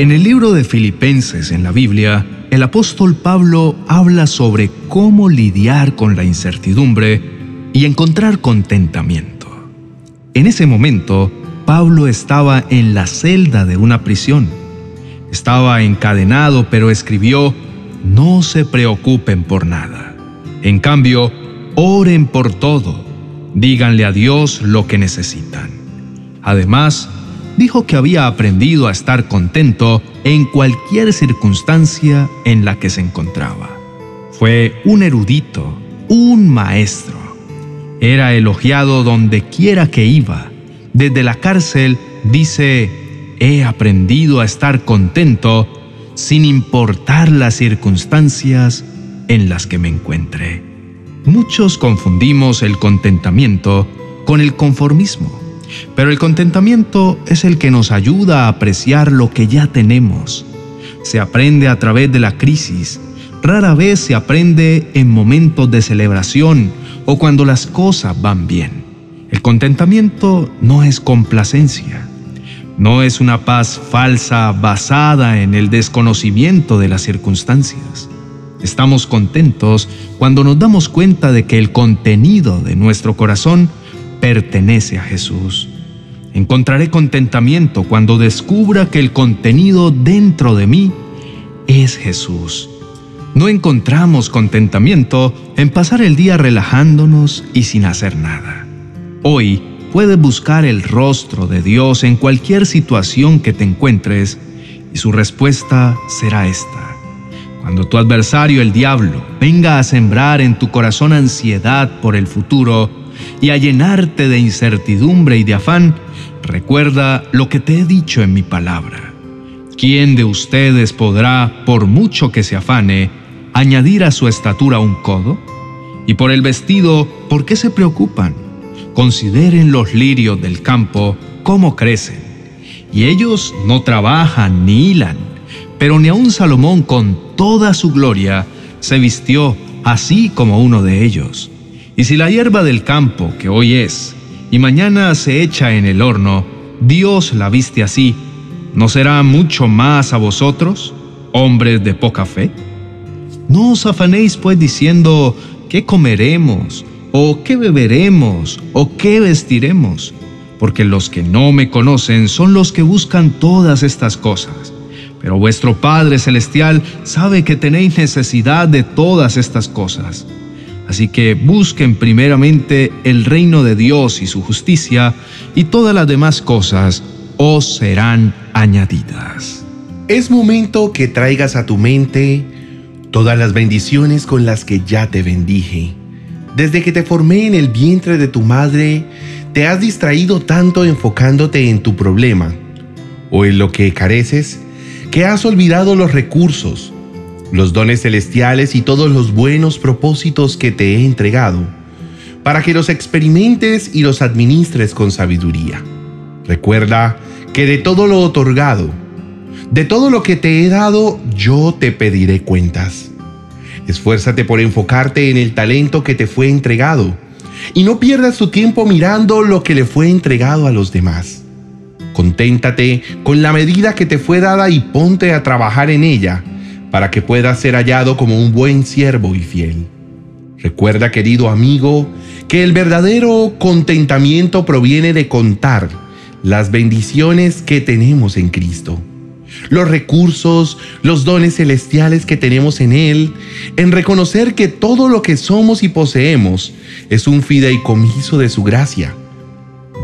En el libro de Filipenses en la Biblia, el apóstol Pablo habla sobre cómo lidiar con la incertidumbre y encontrar contentamiento. En ese momento, Pablo estaba en la celda de una prisión. Estaba encadenado, pero escribió, no se preocupen por nada. En cambio, oren por todo. Díganle a Dios lo que necesitan. Además, dijo que había aprendido a estar contento en cualquier circunstancia en la que se encontraba. Fue un erudito, un maestro. Era elogiado donde quiera que iba. Desde la cárcel dice, he aprendido a estar contento sin importar las circunstancias en las que me encuentre. Muchos confundimos el contentamiento con el conformismo. Pero el contentamiento es el que nos ayuda a apreciar lo que ya tenemos. Se aprende a través de la crisis. Rara vez se aprende en momentos de celebración o cuando las cosas van bien. El contentamiento no es complacencia. No es una paz falsa basada en el desconocimiento de las circunstancias. Estamos contentos cuando nos damos cuenta de que el contenido de nuestro corazón pertenece a Jesús. Encontraré contentamiento cuando descubra que el contenido dentro de mí es Jesús. No encontramos contentamiento en pasar el día relajándonos y sin hacer nada. Hoy puedes buscar el rostro de Dios en cualquier situación que te encuentres y su respuesta será esta. Cuando tu adversario, el diablo, venga a sembrar en tu corazón ansiedad por el futuro, y a llenarte de incertidumbre y de afán, recuerda lo que te he dicho en mi palabra. ¿Quién de ustedes podrá, por mucho que se afane, añadir a su estatura un codo? Y por el vestido, ¿por qué se preocupan? Consideren los lirios del campo cómo crecen. Y ellos no trabajan ni hilan, pero ni aun Salomón con toda su gloria se vistió así como uno de ellos. Y si la hierba del campo, que hoy es, y mañana se echa en el horno, Dios la viste así, ¿no será mucho más a vosotros, hombres de poca fe? No os afanéis pues diciendo, ¿qué comeremos? ¿O qué beberemos? ¿O qué vestiremos? Porque los que no me conocen son los que buscan todas estas cosas. Pero vuestro Padre Celestial sabe que tenéis necesidad de todas estas cosas. Así que busquen primeramente el reino de Dios y su justicia, y todas las demás cosas os serán añadidas. Es momento que traigas a tu mente todas las bendiciones con las que ya te bendije. Desde que te formé en el vientre de tu madre, te has distraído tanto enfocándote en tu problema o en lo que careces, que has olvidado los recursos, los dones celestiales y todos los buenos propósitos que te he entregado, para que los experimentes y los administres con sabiduría. Recuerda que de todo lo otorgado, de todo lo que te he dado, yo te pediré cuentas. Esfuérzate por enfocarte en el talento que te fue entregado y no pierdas tu tiempo mirando lo que le fue entregado a los demás. Conténtate con la medida que te fue dada y ponte a trabajar en ella para que puedas ser hallado como un buen siervo y fiel. Recuerda, querido amigo, que el verdadero contentamiento proviene de contar las bendiciones que tenemos en Cristo, los recursos, los dones celestiales que tenemos en Él, en reconocer que todo lo que somos y poseemos es un fideicomiso de su gracia.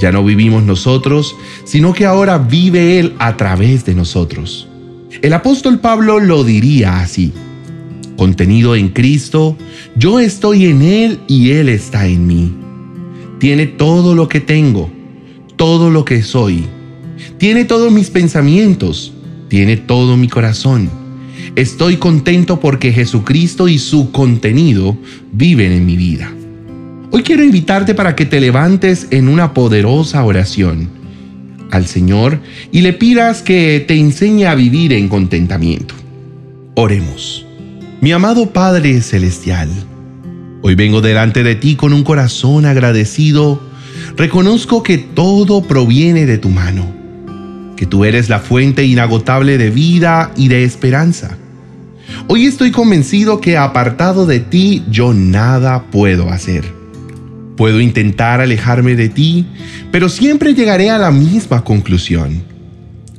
Ya no vivimos nosotros, sino que ahora vive Él a través de nosotros. El apóstol Pablo lo diría así. Contenido en Cristo, yo estoy en Él y Él está en mí. Tiene todo lo que tengo, todo lo que soy. Tiene todos mis pensamientos, tiene todo mi corazón. Estoy contento porque Jesucristo y su contenido viven en mi vida. Hoy quiero invitarte para que te levantes en una poderosa oración al Señor y le pidas que te enseñe a vivir en contentamiento. Oremos. Mi amado Padre Celestial, hoy vengo delante de ti con un corazón agradecido. Reconozco que todo proviene de tu mano. que tú eres la fuente inagotable de vida y de esperanza. Hoy estoy convencido que apartado de ti yo nada puedo hacer. Puedo intentar alejarme de ti, pero siempre llegaré a la misma conclusión.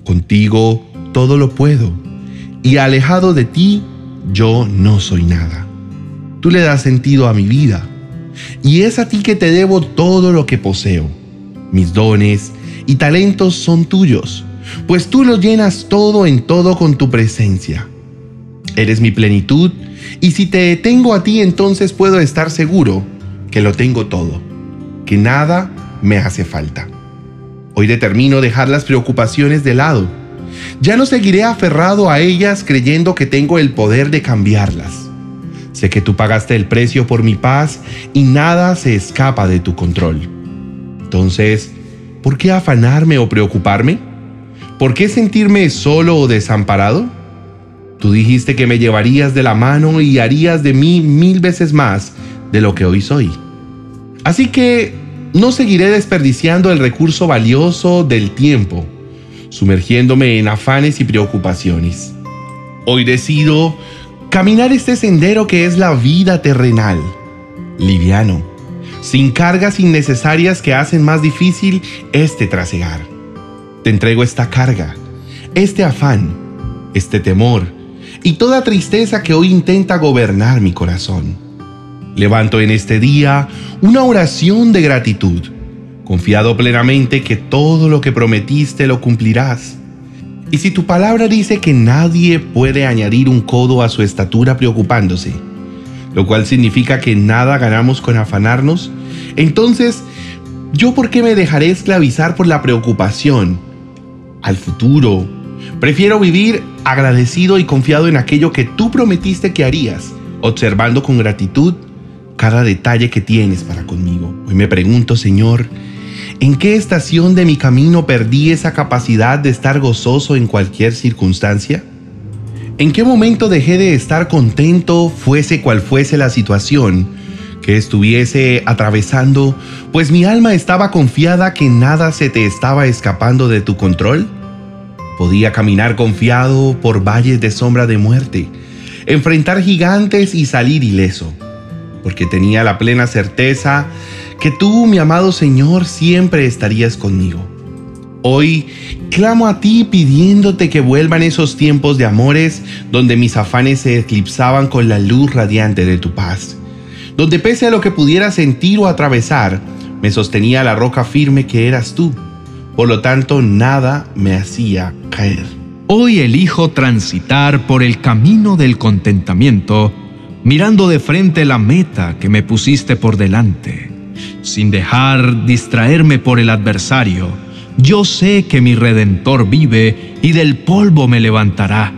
Contigo todo lo puedo, y alejado de ti yo no soy nada. Tú le das sentido a mi vida, y es a ti que te debo todo lo que poseo. Mis dones y talentos son tuyos, pues tú lo llenas todo en todo con tu presencia. Eres mi plenitud, y si te tengo a ti entonces puedo estar seguro que lo tengo todo, que nada me hace falta. Hoy determino dejar las preocupaciones de lado. Ya no seguiré aferrado a ellas creyendo que tengo el poder de cambiarlas. Sé que tú pagaste el precio por mi paz y nada se escapa de tu control. Entonces, ¿por qué afanarme o preocuparme? ¿Por qué sentirme solo o desamparado? Tú dijiste que me llevarías de la mano y harías de mí mil veces más de lo que hoy soy. Así que no seguiré desperdiciando el recurso valioso del tiempo, sumergiéndome en afanes y preocupaciones. Hoy decido caminar este sendero que es la vida terrenal, liviano, sin cargas innecesarias que hacen más difícil este trasegar. Te entrego esta carga, este afán, este temor y toda tristeza que hoy intenta gobernar mi corazón. Levanto en este día una oración de gratitud, confiado plenamente que todo lo que prometiste lo cumplirás. Y si tu palabra dice que nadie puede añadir un codo a su estatura preocupándose, lo cual significa que nada ganamos con afanarnos, entonces, ¿yo por qué me dejaré esclavizar por la preocupación al futuro. Prefiero vivir agradecido y confiado en aquello que tú prometiste que harías, observando con gratitud cada detalle que tienes para conmigo. Hoy me pregunto, Señor, ¿en qué estación de mi camino perdí esa capacidad de estar gozoso en cualquier circunstancia? ¿En qué momento dejé de estar contento, fuese cual fuese la situación que estuviese atravesando, pues mi alma estaba confiada que nada se te estaba escapando de tu control? Podía caminar confiado por valles de sombra de muerte, enfrentar gigantes y salir ileso, porque tenía la plena certeza que tú, mi amado Señor, siempre estarías conmigo. Hoy clamo a ti pidiéndote que vuelvan esos tiempos de amores donde mis afanes se eclipsaban con la luz radiante de tu paz, donde pese a lo que pudiera sentir o atravesar, me sostenía la roca firme que eras tú por lo tanto nada me hacía caer. Hoy elijo transitar por el camino del contentamiento, mirando de frente la meta que me pusiste por delante. Sin dejar distraerme por el adversario, yo sé que mi Redentor vive y del polvo me levantará.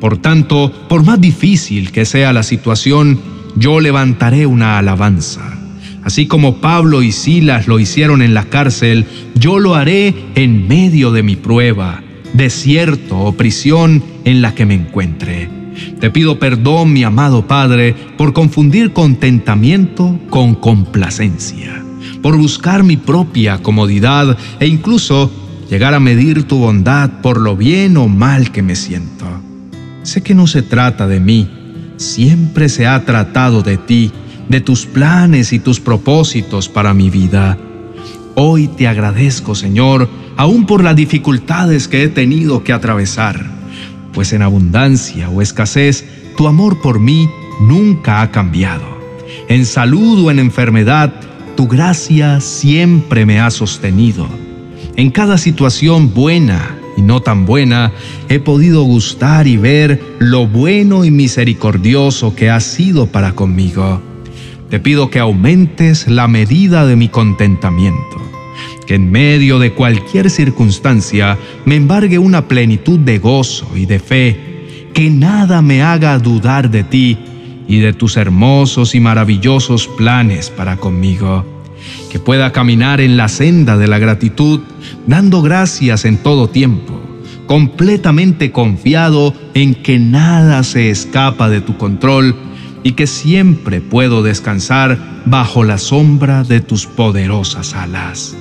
Por tanto, por más difícil que sea la situación, yo levantaré una alabanza. Así como Pablo y Silas lo hicieron en la cárcel, yo lo haré en medio de mi prueba, desierto o prisión en la que me encuentre. Te pido perdón, mi amado Padre, por confundir contentamiento con complacencia, por buscar mi propia comodidad e incluso llegar a medir tu bondad por lo bien o mal que me siento. Sé que no se trata de mí, siempre se ha tratado de ti de tus planes y tus propósitos para mi vida. Hoy te agradezco, Señor, aún por las dificultades que he tenido que atravesar, pues en abundancia o escasez, tu amor por mí nunca ha cambiado. En salud o en enfermedad, tu gracia siempre me ha sostenido. En cada situación buena y no tan buena, he podido gustar y ver lo bueno y misericordioso que has sido para conmigo. Te pido que aumentes la medida de mi contentamiento, en medio de cualquier circunstancia me embargue una plenitud de gozo y de fe, que nada me haga dudar de ti y de tus hermosos y maravillosos planes para conmigo, que pueda caminar en la senda de la gratitud, dando gracias en todo tiempo, completamente confiado en que nada se escapa de tu control, y que siempre puedo descansar bajo la sombra de tus poderosas alas.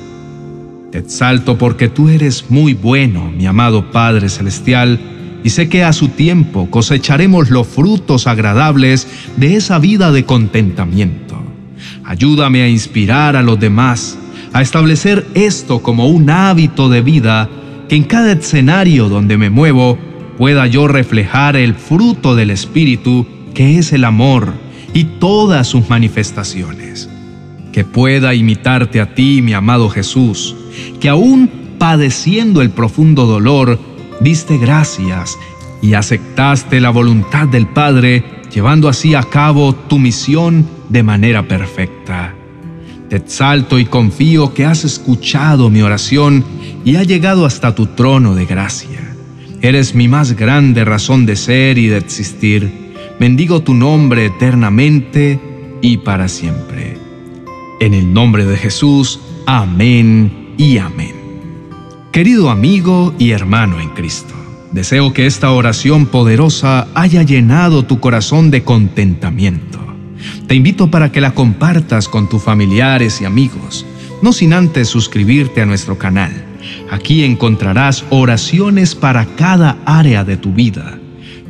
Te exalto porque tú eres muy bueno, mi amado Padre Celestial, y sé que a su tiempo cosecharemos los frutos agradables de esa vida de contentamiento. Ayúdame a inspirar a los demás, a establecer esto como un hábito de vida, que en cada escenario donde me muevo pueda yo reflejar el fruto del Espíritu, que es el amor, y todas sus manifestaciones. Que pueda imitarte a ti, mi amado Jesús, que aún padeciendo el profundo dolor, diste gracias y aceptaste la voluntad del Padre, llevando así a cabo tu misión de manera perfecta. Te exalto y confío que has escuchado mi oración y ha llegado hasta tu trono de gracia. Eres mi más grande razón de ser y de existir. Bendigo tu nombre eternamente y para siempre. En el nombre de Jesús, amén y amén. Querido amigo y hermano en Cristo, deseo que esta oración poderosa haya llenado tu corazón de contentamiento. Te invito para que la compartas con tus familiares y amigos, no sin antes suscribirte a nuestro canal. Aquí encontrarás oraciones para cada área de tu vida,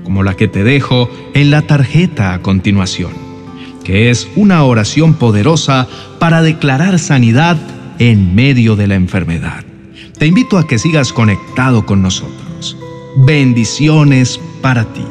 como la que te dejo en la tarjeta a continuación, que es una oración poderosa para declarar sanidad en medio de la enfermedad. Te invito a que sigas conectado con nosotros. Bendiciones para ti.